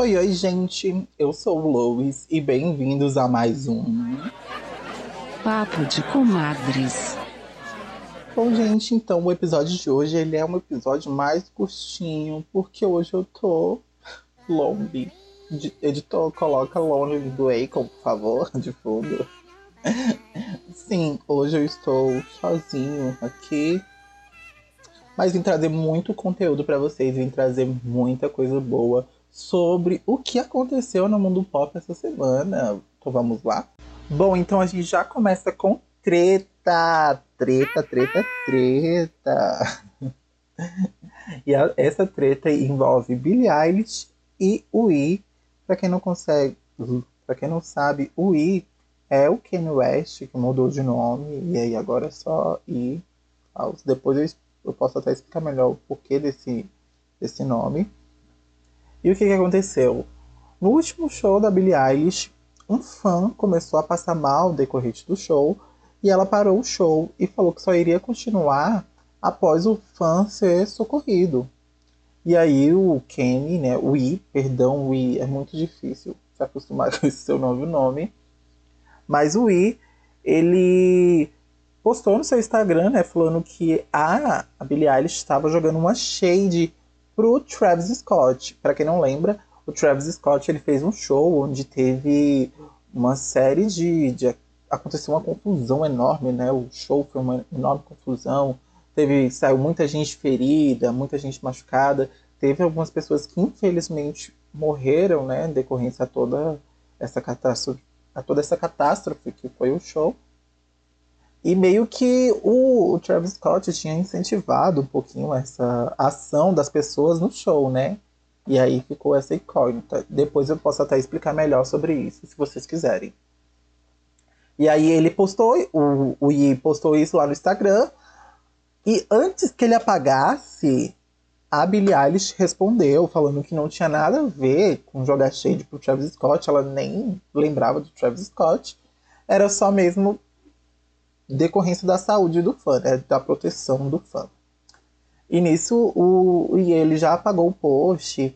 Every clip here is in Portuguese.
Oi, oi, gente. Eu sou o Lois e bem-vindos a mais um Papo de Comadres. Bom, gente, então o episódio de hoje ele é um episódio mais curtinho, porque hoje eu tô lonely. Editor, coloca Lonely do Akon, por favor, de fundo. Sim, hoje eu estou sozinho aqui, mas vim trazer muito conteúdo para vocês, vim trazer muita coisa boa sobre o que aconteceu no mundo pop essa semana. Então vamos lá. Bom, então a gente já começa com treta, treta, treta, treta. e a, essa treta envolve Billie Eilish e o I. Para quem não consegue, para quem não sabe, o I é o Kanye West que mudou de nome e aí agora é só I. Depois eu, eu posso até explicar melhor o porquê desse desse nome. E o que, que aconteceu? No último show da Billie Eilish, um fã começou a passar mal decorrente do show e ela parou o show e falou que só iria continuar após o fã ser socorrido. E aí o Kenny, né, o I, perdão, o I é muito difícil se acostumar com esse seu novo nome, mas o I, ele postou no seu Instagram, né, falando que a, a Billie Eilish estava jogando uma shade pro Travis Scott. Para quem não lembra, o Travis Scott ele fez um show onde teve uma série de, de aconteceu uma confusão enorme, né? O show foi uma enorme confusão. Teve saiu muita gente ferida, muita gente machucada. Teve algumas pessoas que infelizmente morreram, né, em decorrência a toda essa catástrofe, a toda essa catástrofe que foi o show. E meio que o, o, Travis Scott tinha incentivado um pouquinho essa ação das pessoas no show, né? E aí ficou essa incógnita. Depois eu posso até explicar melhor sobre isso, se vocês quiserem. E aí ele postou, o, o Yi postou isso lá no Instagram. E antes que ele apagasse, a Billie Eilish respondeu, falando que não tinha nada a ver com jogar shade pro Travis Scott. Ela nem lembrava do Travis Scott. Era só mesmo decorrência da saúde do fã, né, da proteção do fã. E nisso o, e ele já apagou o post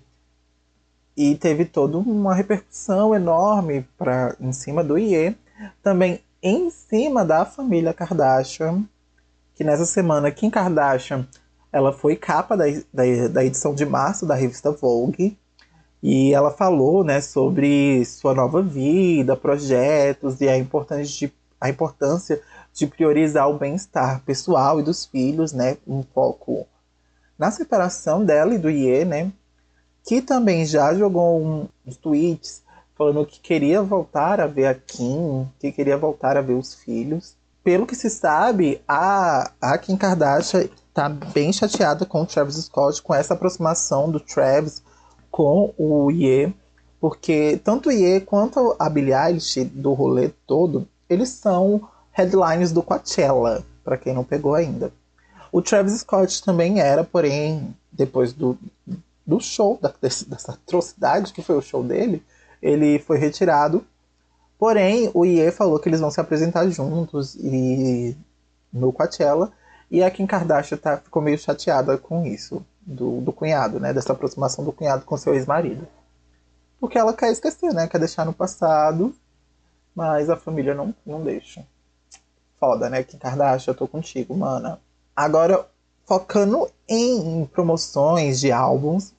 e teve toda uma repercussão enorme pra, em cima do IE. Também em cima da família Kardashian, que nessa semana Kim Kardashian ela foi capa da, da, da edição de março da revista Vogue. E ela falou né, sobre sua nova vida, projetos e a importância de, a importância de priorizar o bem-estar pessoal e dos filhos, né? Um foco na separação dela e do Iê, né? Que também já jogou um, uns tweets falando que queria voltar a ver a Kim, que queria voltar a ver os filhos. Pelo que se sabe, a, a Kim Kardashian tá bem chateada com o Travis Scott, com essa aproximação do Travis com o Ye, porque tanto o Ye quanto a Billie Eilish do rolê todo, eles são headlines do Coachella, para quem não pegou ainda. O Travis Scott também era, porém, depois do, do show, da, dessa atrocidade que foi o show dele, ele foi retirado. Porém, o Ye falou que eles vão se apresentar juntos e no Coachella. E a Kim Kardashian tá, ficou meio chateada com isso, do, do cunhado, né? Dessa aproximação do cunhado com seu ex-marido. Porque ela quer esquecer, né? Quer deixar no passado, mas a família não, não deixa foda, né? Kim Kardashian, eu tô contigo, mana. Agora, focando em promoções de álbuns,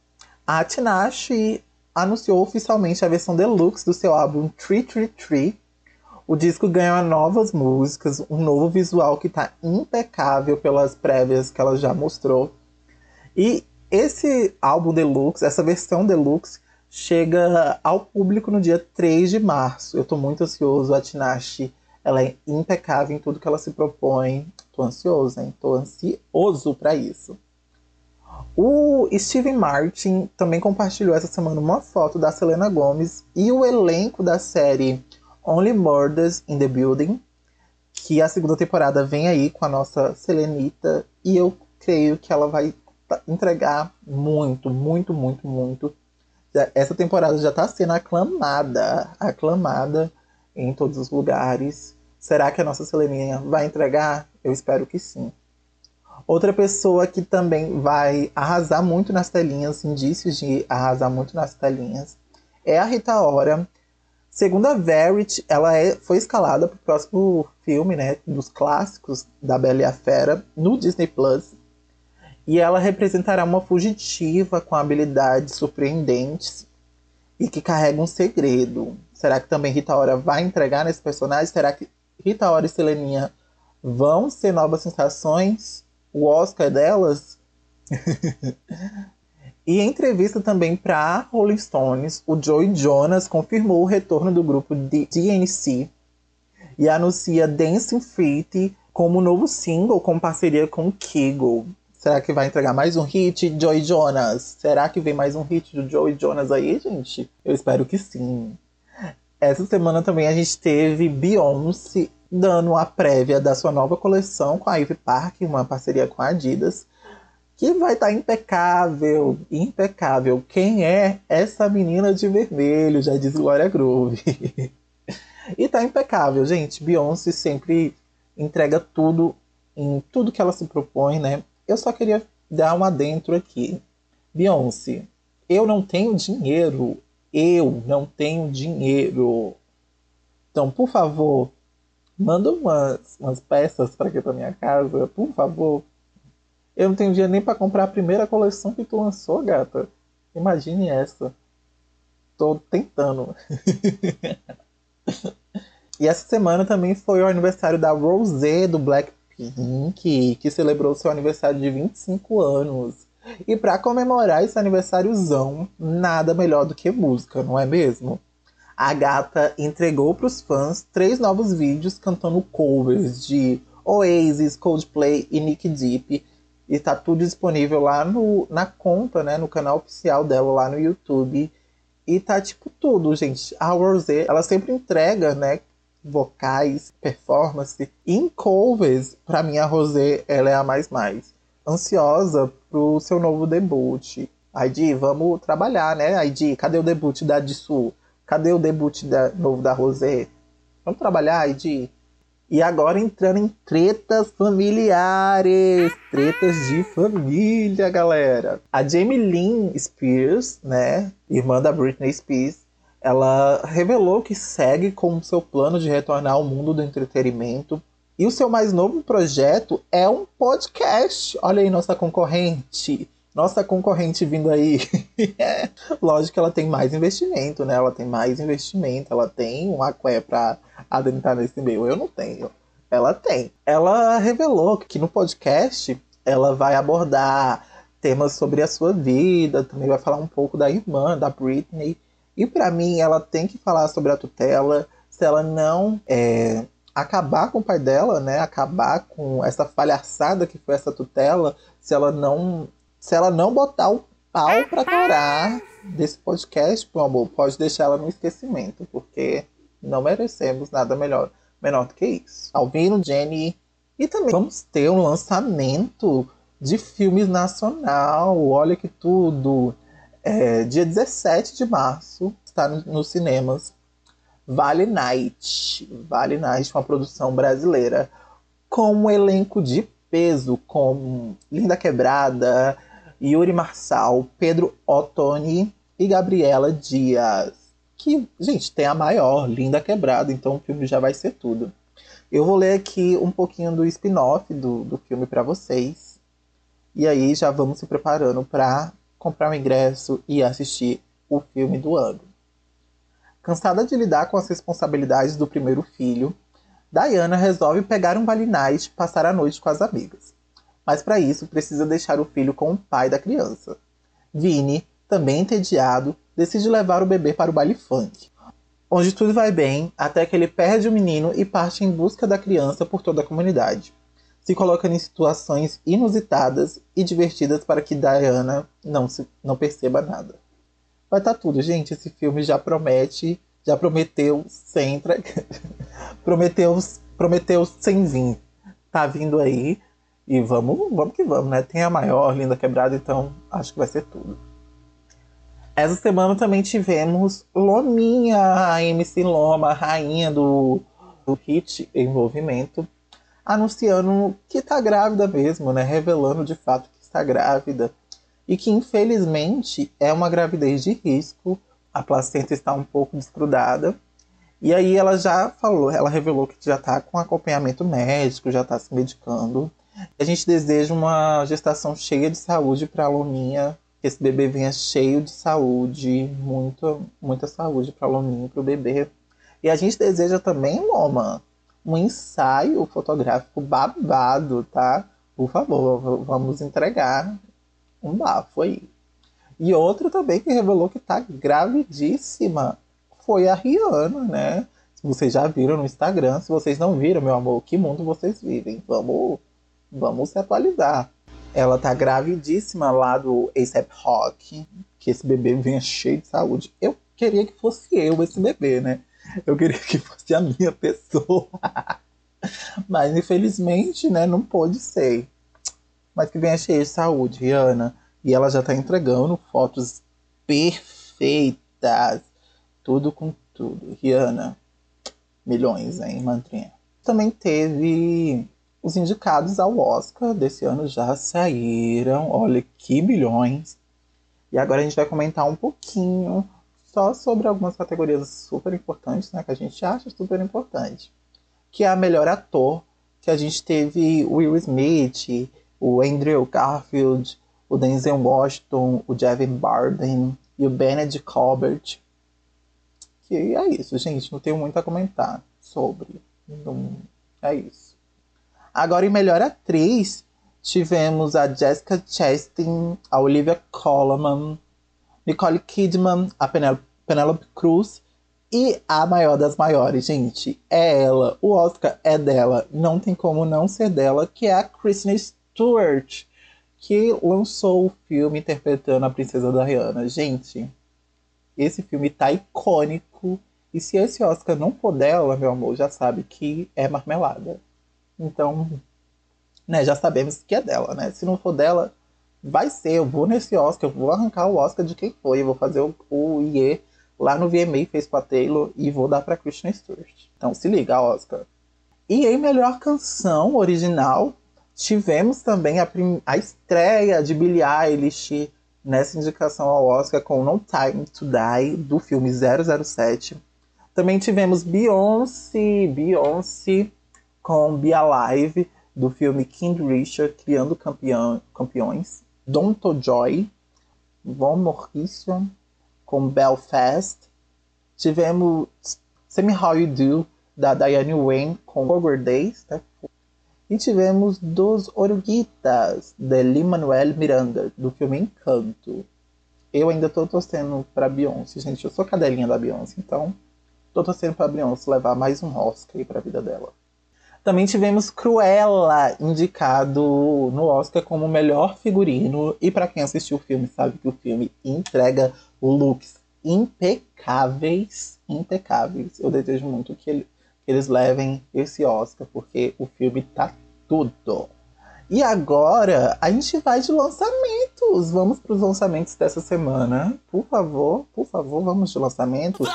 a Tinashe anunciou oficialmente a versão deluxe do seu álbum 333. O disco ganha novas músicas, um novo visual que tá impecável pelas prévias que ela já mostrou. E esse álbum deluxe, essa versão deluxe, chega ao público no dia 3 de março. Eu tô muito ansioso. A Tinashe ela é impecável em tudo que ela se propõe. Tô ansioso, hein? Tô ansioso para isso. O Steven Martin também compartilhou essa semana uma foto da Selena Gomez e o elenco da série Only Murders in the Building, que a segunda temporada vem aí com a nossa Selenita e eu creio que ela vai entregar muito, muito, muito, muito. Essa temporada já está sendo aclamada, aclamada em todos os lugares. Será que a nossa Seleninha vai entregar? Eu espero que sim. Outra pessoa que também vai arrasar muito nas telinhas, indícios de arrasar muito nas telinhas, é a Rita Ora. Segundo a Verity, ela é, foi escalada para o próximo filme, né, dos clássicos da Bela e a Fera, no Disney Plus. E ela representará uma fugitiva com habilidades surpreendentes e que carrega um segredo. Será que também Rita Ora vai entregar nesse personagem? Será que Rita Ora e Seleninha vão ser novas sensações? O Oscar delas? e em entrevista também para Rolling Stones, o Joey Jonas confirmou o retorno do grupo DNC e anuncia Dancing Feet como novo single com parceria com Kegel. Será que vai entregar mais um hit, Joey Jonas? Será que vem mais um hit do Joey Jonas aí, gente? Eu espero que sim. Essa semana também a gente teve Beyoncé dando a prévia da sua nova coleção com a Ivy Park, uma parceria com a Adidas, que vai estar tá impecável, impecável. Quem é essa menina de vermelho? Já diz Glória Groove. e tá impecável, gente. Beyoncé sempre entrega tudo em tudo que ela se propõe, né? Eu só queria dar um adentro aqui. Beyoncé, eu não tenho dinheiro. Eu não tenho dinheiro. Então, por favor, manda umas, umas peças para aqui para minha casa, por favor. Eu não tenho dinheiro nem para comprar a primeira coleção que tu lançou, gata. Imagine essa. Tô tentando. e essa semana também foi o aniversário da Rosé do Black Pink, que celebrou seu aniversário de 25 anos. E para comemorar esse aniversáriozão, nada melhor do que música, não é mesmo? A gata entregou para os fãs três novos vídeos cantando covers de Oasis, Coldplay e Nick Deep. E tá tudo disponível lá no, na conta, né, no canal oficial dela lá no YouTube. E tá tipo tudo, gente. A Rosé, ela sempre entrega, né, vocais, performance. em covers, pra mim a Rosé, ela é a mais mais. Ansiosa pro seu novo debut. ID, vamos trabalhar, né? ID, cadê o debut da Dissu? Cadê o debut da, novo da Rosé? Vamos trabalhar, ID? E agora entrando em tretas familiares, tretas de família, galera. A Jamie Lynn Spears, né, irmã da Britney Spears, ela revelou que segue com seu plano de retornar ao mundo do entretenimento. E o seu mais novo projeto é um podcast. Olha aí nossa concorrente. Nossa concorrente vindo aí. Lógico que ela tem mais investimento, né? Ela tem mais investimento, ela tem um aqué para adentrar nesse meio. Eu não tenho. Ela tem. Ela revelou que no podcast ela vai abordar temas sobre a sua vida, também vai falar um pouco da irmã, da Britney, e para mim, ela tem que falar sobre a tutela. Se ela não é, acabar com o pai dela, né? Acabar com essa palhaçada que foi essa tutela, se ela não, se ela não botar o pau para torar desse podcast, meu amor, pode deixar ela no esquecimento, porque não merecemos nada melhor, menor do que isso. Alvino, Jenny, e também vamos ter um lançamento de filmes nacional. Olha que tudo! É, dia 17 de março está nos no cinemas Vale Night. Vale Night, uma produção brasileira com um elenco de peso como Linda Quebrada, Yuri Marçal, Pedro Ottoni e Gabriela Dias. Que, gente, tem a maior, Linda Quebrada, então o filme já vai ser tudo. Eu vou ler aqui um pouquinho do spin-off do, do filme para vocês. E aí já vamos se preparando para comprar um ingresso e assistir o filme do ano. Cansada de lidar com as responsabilidades do primeiro filho, Diana resolve pegar um night e passar a noite com as amigas. Mas para isso precisa deixar o filho com o pai da criança. Vini, também entediado, decide levar o bebê para o baile funk, onde tudo vai bem até que ele perde o menino e parte em busca da criança por toda a comunidade se colocando em situações inusitadas e divertidas para que Diana não, se, não perceba nada. Vai estar tá tudo, gente. Esse filme já promete, já prometeu sem prometeu, prometeu sem vir. Tá vindo aí e vamos, vamos que vamos, né? Tem a maior, linda quebrada, então acho que vai ser tudo. Essa semana também tivemos Lominha, a MC Loma, rainha do, do hit Envolvimento, anunciando que está grávida mesmo, né? Revelando de fato que está grávida. E que infelizmente é uma gravidez de risco, a placenta está um pouco desgrudada. E aí ela já falou, ela revelou que já está com acompanhamento médico, já está se medicando. A gente deseja uma gestação cheia de saúde para a Lominha, que esse bebê venha cheio de saúde, muita, muita saúde para a Lominha e para o bebê. E a gente deseja também, Loma, um ensaio fotográfico babado, tá? Por favor, vamos entregar um bafo aí. E outra também que revelou que tá gravidíssima foi a Rihanna, né? Vocês já viram no Instagram. Se vocês não viram, meu amor, que mundo vocês vivem? Vamos, vamos se atualizar. Ela tá gravidíssima lá do ASAP Rock. Que esse bebê venha cheio de saúde. Eu queria que fosse eu esse bebê, né? Eu queria que fosse a minha pessoa. Mas infelizmente, né, não pôde ser. Mas que venha cheio de saúde, Rihanna. E ela já tá entregando fotos perfeitas. Tudo com tudo. Rihanna, milhões, hein, mantrinha. Também teve os indicados ao Oscar desse ano já saíram. Olha que milhões. E agora a gente vai comentar um pouquinho só sobre algumas categorias super importantes, né, que a gente acha super importante. Que é a melhor ator, que a gente teve Will Smith, o Andrew Garfield, o Denzel Washington, o Javin Barden e o Benedict Cumberbatch. Que é isso, gente. Não tenho muito a comentar sobre. É isso. Agora, em melhor atriz, tivemos a Jessica Chastain, a Olivia Colman, Nicole Kidman, a Penelope Cruz e a maior das maiores, gente. É ela. O Oscar é dela. Não tem como não ser dela, que é a Kristen que lançou o filme interpretando a Princesa Diana. Gente, esse filme tá icônico. E se esse Oscar não for dela, meu amor, já sabe que é marmelada. Então, né, já sabemos que é dela, né? Se não for dela, vai ser. Eu vou nesse Oscar, eu vou arrancar o Oscar de quem foi. Eu vou fazer o, o IE lá no VMA, fez com a Taylor, e vou dar pra Christian Stewart. Então se liga, Oscar. E em melhor canção original, Tivemos também a, a estreia de Billie Eilish nessa indicação ao Oscar com No Time to Die, do filme 007. Também tivemos Beyoncé, Beyoncé com Be Alive, do filme King Richard, Criando Campeão, Campeões. Don Joy, Von Morrison com Belfast. Tivemos Semi How You Do, da Diane Wayne com Over Days, né? E tivemos Dos Oruguitas, de Lin-Manuel Miranda, do filme Encanto. Eu ainda tô torcendo pra Beyoncé, gente. Eu sou cadelinha da Beyoncé, então tô torcendo pra Beyoncé levar mais um Oscar aí pra vida dela. Também tivemos Cruella indicado no Oscar como melhor figurino. E para quem assistiu o filme sabe que o filme entrega looks impecáveis. Impecáveis. Eu desejo muito que ele, eles levem esse Oscar, porque o filme tá tudo. E agora a gente vai de lançamentos. Vamos para os lançamentos dessa semana. Por favor, por favor, vamos de lançamentos.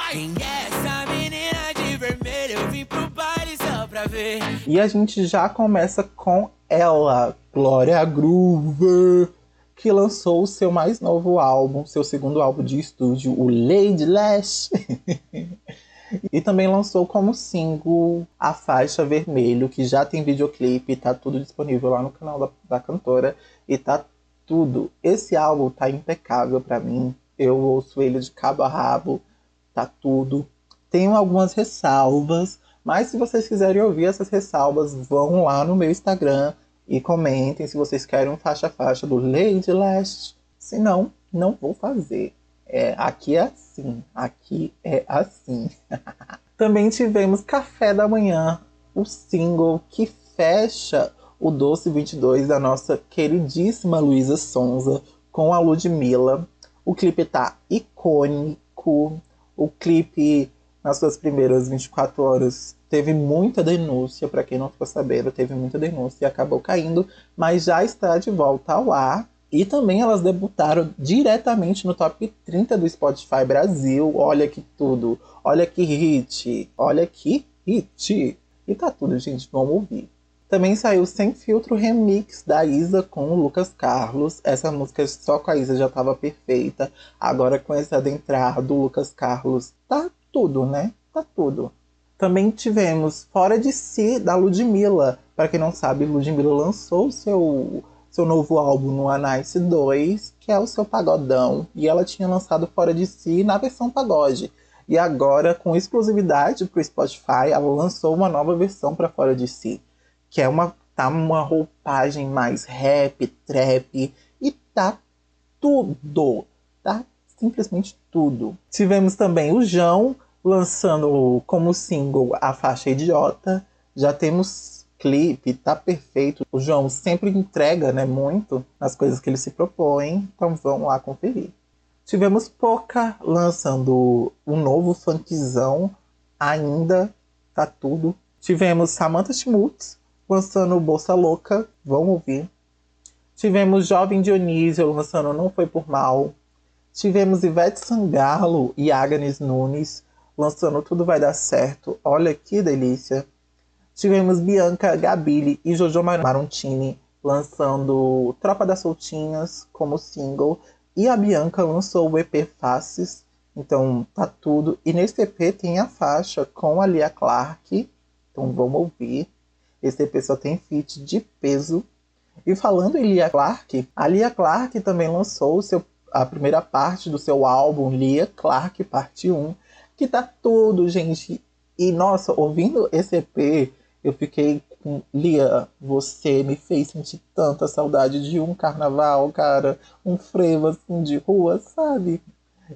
E a gente já começa com ela, Glória Groover, que lançou o seu mais novo álbum, seu segundo álbum de estúdio, o Lady Lash. E também lançou como single a faixa Vermelho, que já tem videoclipe, tá tudo disponível lá no canal da, da cantora e tá tudo. Esse álbum tá impecável para mim. Eu ouço ele de cabo a rabo, tá tudo. Tenho algumas ressalvas, mas se vocês quiserem ouvir essas ressalvas, vão lá no meu Instagram e comentem se vocês querem um faixa a faixa do Lady Last. Se não, não vou fazer. É, aqui é assim, aqui é assim. Também tivemos Café da Manhã, o single que fecha o Doce 22 da nossa queridíssima Luísa Sonza com a Ludmilla. O clipe tá icônico. O clipe, nas suas primeiras 24 horas, teve muita denúncia. Para quem não ficou sabendo, teve muita denúncia e acabou caindo, mas já está de volta ao ar. E também elas debutaram diretamente no top 30 do Spotify Brasil. Olha que tudo. Olha que hit. Olha que hit. E tá tudo, gente. Vamos ouvir. Também saiu Sem Filtro Remix da Isa com o Lucas Carlos. Essa música só com a Isa já estava perfeita. Agora com esse adentrar do Lucas Carlos, tá tudo, né? Tá tudo. Também tivemos Fora de Si da Ludmilla. Para quem não sabe, Ludmilla lançou seu seu novo álbum no Anice 2, que é o seu pagodão, e ela tinha lançado Fora de Si na versão pagode. E agora, com exclusividade para o Spotify, ela lançou uma nova versão para Fora de Si, que é uma tá uma roupagem mais rap, trap e tá tudo, tá simplesmente tudo. Tivemos também o João lançando como single a faixa Idiota. Já temos clipe, tá perfeito. O João sempre entrega, né, muito nas coisas que ele se propõe, então vão lá conferir. Tivemos Poca lançando um novo funkzão, ainda tá tudo. Tivemos Samantha Schmutz lançando Bolsa Louca, vamos ouvir. Tivemos Jovem Dionísio lançando Não Foi Por Mal. Tivemos Ivete Sangalo e Agnes Nunes lançando Tudo Vai Dar Certo. Olha que delícia. Tivemos Bianca Gabili e Jojo Marontini lançando Tropa das Soltinhas como single. E a Bianca lançou o EP Faces, então tá tudo. E nesse EP tem a faixa com a Lia Clark, então vamos ouvir. Esse EP só tem feat de peso. E falando em Lia Clark, a Lia Clark também lançou seu, a primeira parte do seu álbum Lia Clark Parte 1, que tá tudo, gente. E nossa, ouvindo esse EP, eu fiquei com Lia, você me fez sentir tanta saudade de um carnaval, cara, um frevo assim de rua, sabe?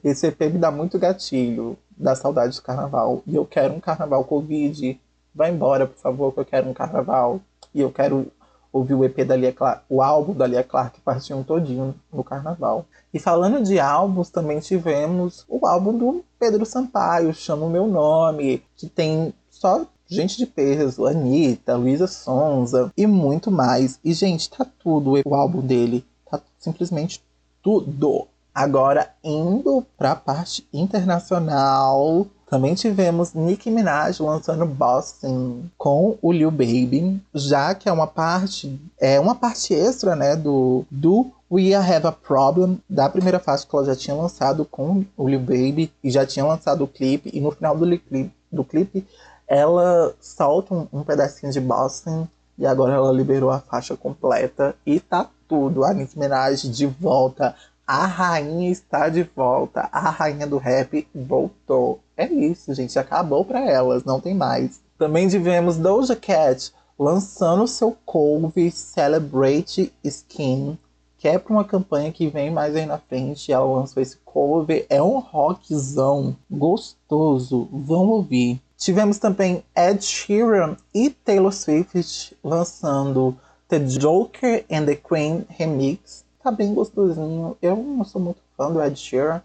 Esse EP me dá muito gatilho da saudade do carnaval. E eu quero um carnaval Covid. Vai embora, por favor, que eu quero um carnaval. E eu quero ouvir o EP da Lia Clark, o álbum da Lia Clark partiu um todinho no carnaval. E falando de álbuns, também tivemos o álbum do Pedro Sampaio, Chama o Meu Nome, que tem só gente de peso, Anitta, Luísa Sonza e muito mais. E, gente, tá tudo o álbum dele. Tá simplesmente tudo. Agora, indo para a parte internacional, também tivemos Nicki Minaj lançando Boston com o Lil Baby, já que é uma parte é uma parte extra, né, do do We Have a Problem da primeira faixa que ela já tinha lançado com o Lil Baby e já tinha lançado o clipe e no final do clipe, do clipe ela solta um, um pedacinho de Boston e agora ela liberou a faixa completa e tá tudo. A Nicki Minaj de volta. A rainha está de volta. A rainha do rap voltou. É isso, gente. Acabou para elas, não tem mais. Também tivemos Doja Cat lançando seu cover Celebrate Skin, que é para uma campanha que vem mais aí na frente. Ela lançou esse cover. É um rockzão gostoso. Vamos ouvir. Tivemos também Ed Sheeran e Taylor Swift lançando The Joker and the Queen Remix. Tá bem gostosinho. Eu não sou muito fã do Ed Sheeran,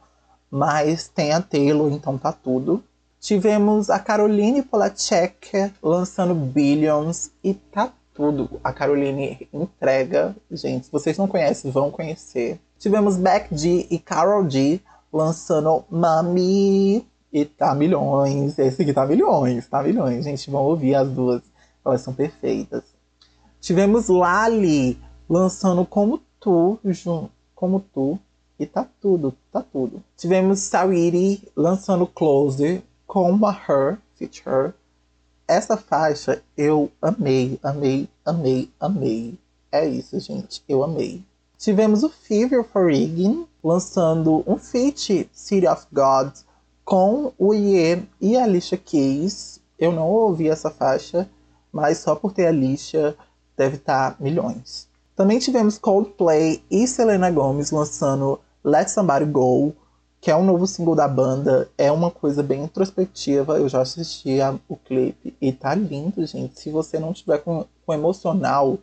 mas tem a Taylor, então tá tudo. Tivemos a Caroline Polachek lançando Billions e tá tudo. A Caroline entrega, gente. Se vocês não conhecem, vão conhecer. Tivemos Beck G e Carol G lançando Mami e tá milhões. Esse aqui tá milhões, tá milhões. Gente, vão ouvir as duas. Elas são perfeitas. Tivemos Lali lançando Como Tu, Como Tu. E tá tudo, tá tudo. Tivemos Sawiri lançando Closer com a Her, Fit Her. Essa faixa eu amei, amei, amei, amei. É isso, gente. Eu amei. Tivemos o Fever for Egan lançando um feat, City of Gods, com o Ye e a Alicia Keys. Eu não ouvi essa faixa, mas só por ter a Alicia deve estar tá milhões. Também tivemos Coldplay e Selena Gomez lançando Let Somebody Go, que é um novo single da banda. É uma coisa bem introspectiva. Eu já assisti a, o clipe e tá lindo, gente. Se você não tiver com, com emocional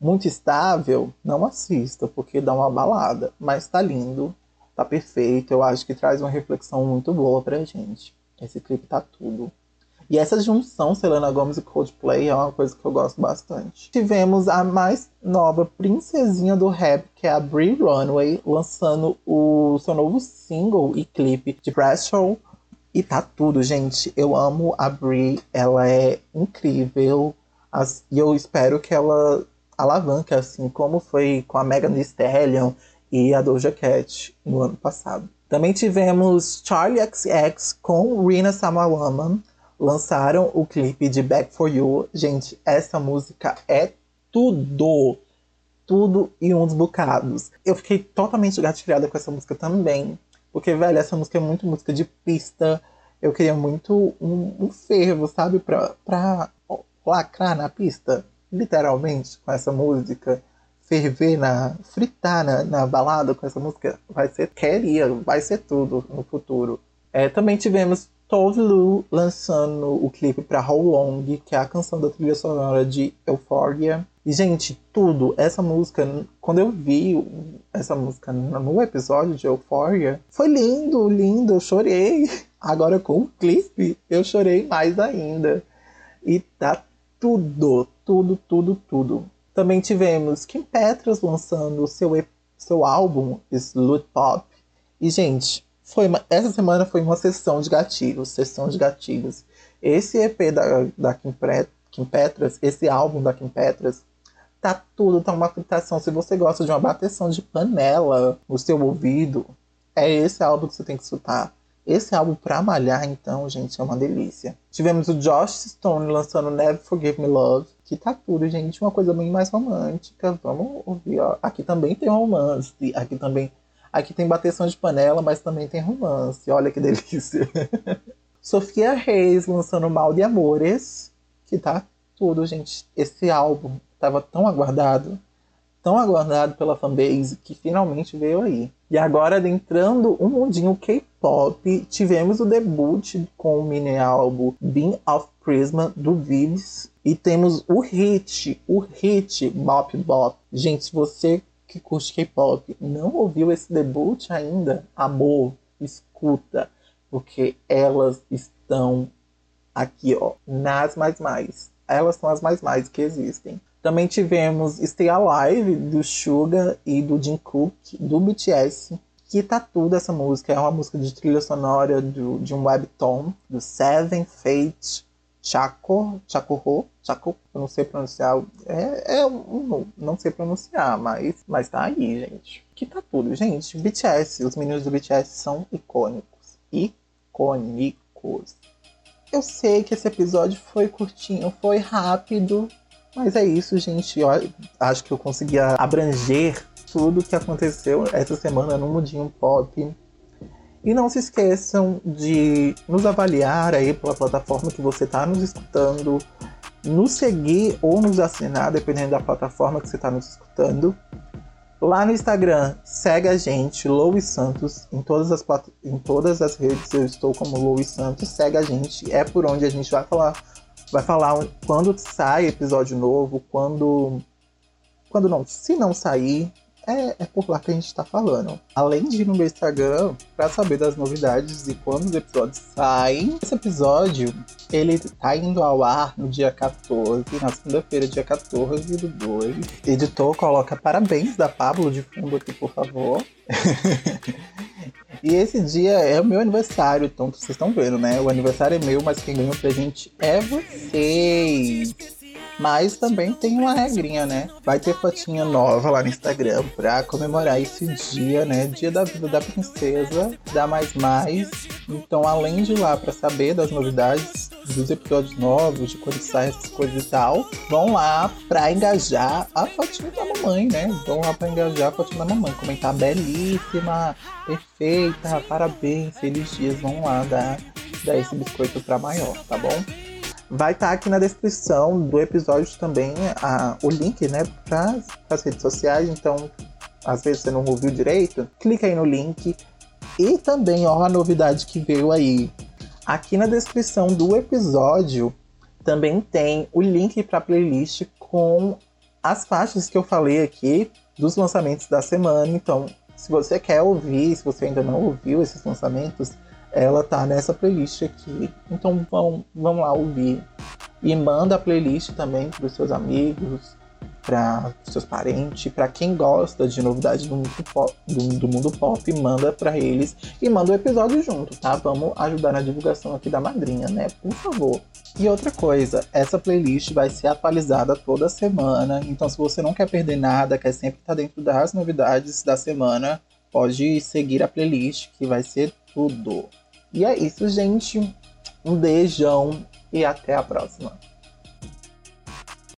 muito estável, não assista, porque dá uma balada. Mas tá lindo tá perfeito. Eu acho que traz uma reflexão muito boa pra gente. Esse clipe tá tudo. E essa junção Selena Gomez e Coldplay é uma coisa que eu gosto bastante. Tivemos a mais nova princesinha do rap, que é a Brie Runway, lançando o seu novo single e clipe de Pressure. E tá tudo, gente. Eu amo a Brie, ela é incrível. As, e eu espero que ela alavanque, assim como foi com a Megan Thee Stallion e a Doja Cat no ano passado. Também tivemos Charlie XX com Rina Samawaman. Lançaram o clipe de Back For You. Gente, essa música é tudo. Tudo e uns bocados. Eu fiquei totalmente gatilhada com essa música também. Porque, velho, essa música é muito música de pista. Eu queria muito um, um fervo, sabe? Pra, pra lacrar na pista. Literalmente, com essa música ferver na. fritar na, na balada com essa música, vai ser queria, vai ser tudo no futuro. É, também tivemos Tove lançando o clipe para How Long, que é a canção da trilha sonora de Euphoria. E, gente, tudo, essa música, quando eu vi essa música no episódio de Euphoria, foi lindo, lindo, eu chorei. Agora com o clipe, eu chorei mais ainda. E tá tudo, tudo, tudo, tudo. Também tivemos Kim Petras lançando seu, seu álbum Slut Pop. E, gente, foi uma, essa semana foi uma sessão de gatilhos, sessão de gatilhos. Esse EP da, da Kim, Pre, Kim Petras, esse álbum da Kim Petras, tá tudo, tá uma fritação. Se você gosta de uma bateção de panela no seu ouvido, é esse álbum que você tem que escutar. Esse álbum pra malhar, então, gente, é uma delícia. Tivemos o Josh Stone lançando Never Forgive Me Love que tá tudo, gente, uma coisa bem mais romântica. Vamos ouvir, ó. Aqui também tem romance, aqui também. Aqui tem bateção de panela, mas também tem romance. Olha que delícia. Sofia Reis lançando Mal de Amores, que tá tudo, gente. Esse álbum tava tão aguardado, tão aguardado pela fanbase, que finalmente veio aí. E agora, adentrando o um mundinho K-pop, tivemos o debut com o mini álbum Beam of Prisma do Vives, e temos o hit, o hit Bop Bop. Gente, se você que curte K-pop não ouviu esse debut ainda, amor, escuta, porque elas estão aqui, ó, nas mais mais. Elas são as mais mais que existem. Também tivemos Stay Alive do Suga e do Jungkook do BTS, que tá tudo essa música. É uma música de trilha sonora do, de um webtoon do Seven Fate Chaco, Chacorro, Chaco, eu não sei pronunciar, é, é um, não sei pronunciar, mas, mas tá aí, gente. Que tá tudo, gente. BTS, os meninos do BTS são icônicos. Icônicos. Eu sei que esse episódio foi curtinho, foi rápido, mas é isso, gente. Eu acho que eu consegui abranger tudo que aconteceu essa semana no Mudinho Pop. E não se esqueçam de nos avaliar aí pela plataforma que você está nos escutando, nos seguir ou nos assinar, dependendo da plataforma que você está nos escutando. Lá no Instagram, segue a gente, Louis Santos, em todas as, em todas as redes eu estou como Louis Santos, segue a gente, é por onde a gente vai falar, vai falar quando sai episódio novo, quando, quando não, se não sair, é, é por lá que a gente está falando. Além de ir no meu Instagram para saber das novidades e quando os episódios saem. Esse episódio, ele tá indo ao ar no dia 14, na segunda-feira, dia 14 do 2. Editor, coloca parabéns da Pablo de fundo aqui, por favor. E esse dia é o meu aniversário, então vocês estão vendo, né? O aniversário é meu, mas quem ganha o presente é vocês. Mas também tem uma regrinha, né? Vai ter fotinha nova lá no Instagram pra comemorar esse dia, né? Dia da vida da princesa, da Mais Mais. Então, além de ir lá pra saber das novidades, dos episódios novos, de quando sai essas coisas e tal, vão lá pra engajar a fotinha da mamãe, né? Vão lá pra engajar a fotinha da mamãe. Comentar belíssima, perfeita, parabéns, feliz dias. Vão lá dar, dar esse biscoito pra maior, tá bom? Vai estar tá aqui na descrição do episódio também a, o link, né, para as redes sociais. Então, às vezes você não ouviu direito, clica aí no link. E também, ó, a novidade que veio aí. Aqui na descrição do episódio também tem o link para a playlist com as faixas que eu falei aqui dos lançamentos da semana. Então, se você quer ouvir, se você ainda não ouviu esses lançamentos, ela tá nessa playlist aqui. Então vão, vão lá ouvir. E manda a playlist também para os seus amigos, para os seus parentes, para quem gosta de novidades do mundo pop, do, do mundo pop manda para eles e manda o episódio junto, tá? Vamos ajudar na divulgação aqui da madrinha, né? Por favor. E outra coisa, essa playlist vai ser atualizada toda semana, então se você não quer perder nada, quer sempre estar dentro das novidades da semana, pode seguir a playlist que vai ser tudo. E é isso, gente. Um beijão e até a próxima.